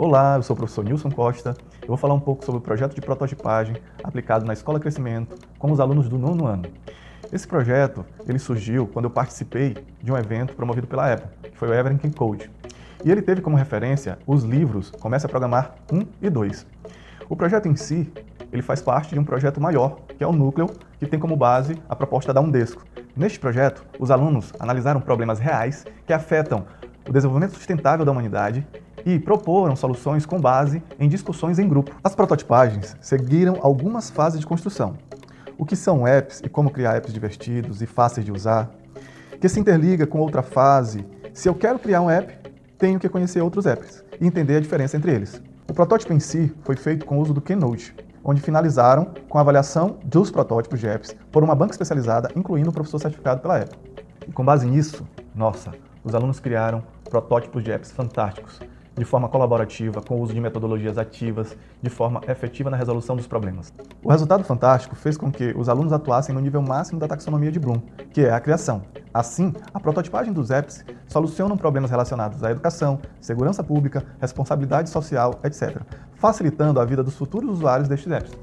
Olá, eu sou o professor Nilson Costa. Eu vou falar um pouco sobre o projeto de prototipagem aplicado na Escola Crescimento com os alunos do nono ano. Esse projeto ele surgiu quando eu participei de um evento promovido pela Apple, que foi o Everything Code. E ele teve como referência os livros Comece a Programar 1 e 2. O projeto em si, ele faz parte de um projeto maior, que é o Núcleo, que tem como base a proposta da Undesco. Neste projeto, os alunos analisaram problemas reais que afetam o desenvolvimento sustentável da humanidade e proporam soluções com base em discussões em grupo. As prototipagens seguiram algumas fases de construção. O que são apps e como criar apps divertidos e fáceis de usar, que se interliga com outra fase. Se eu quero criar um app, tenho que conhecer outros apps e entender a diferença entre eles. O protótipo em si foi feito com o uso do Keynote, onde finalizaram com a avaliação dos protótipos de apps por uma banca especializada, incluindo o professor certificado pela Apple. E com base nisso, nossa, os alunos criaram protótipos de apps fantásticos, de forma colaborativa, com o uso de metodologias ativas, de forma efetiva na resolução dos problemas. O resultado fantástico fez com que os alunos atuassem no nível máximo da taxonomia de Bloom, que é a criação. Assim, a prototipagem dos apps soluciona problemas relacionados à educação, segurança pública, responsabilidade social, etc., facilitando a vida dos futuros usuários destes apps.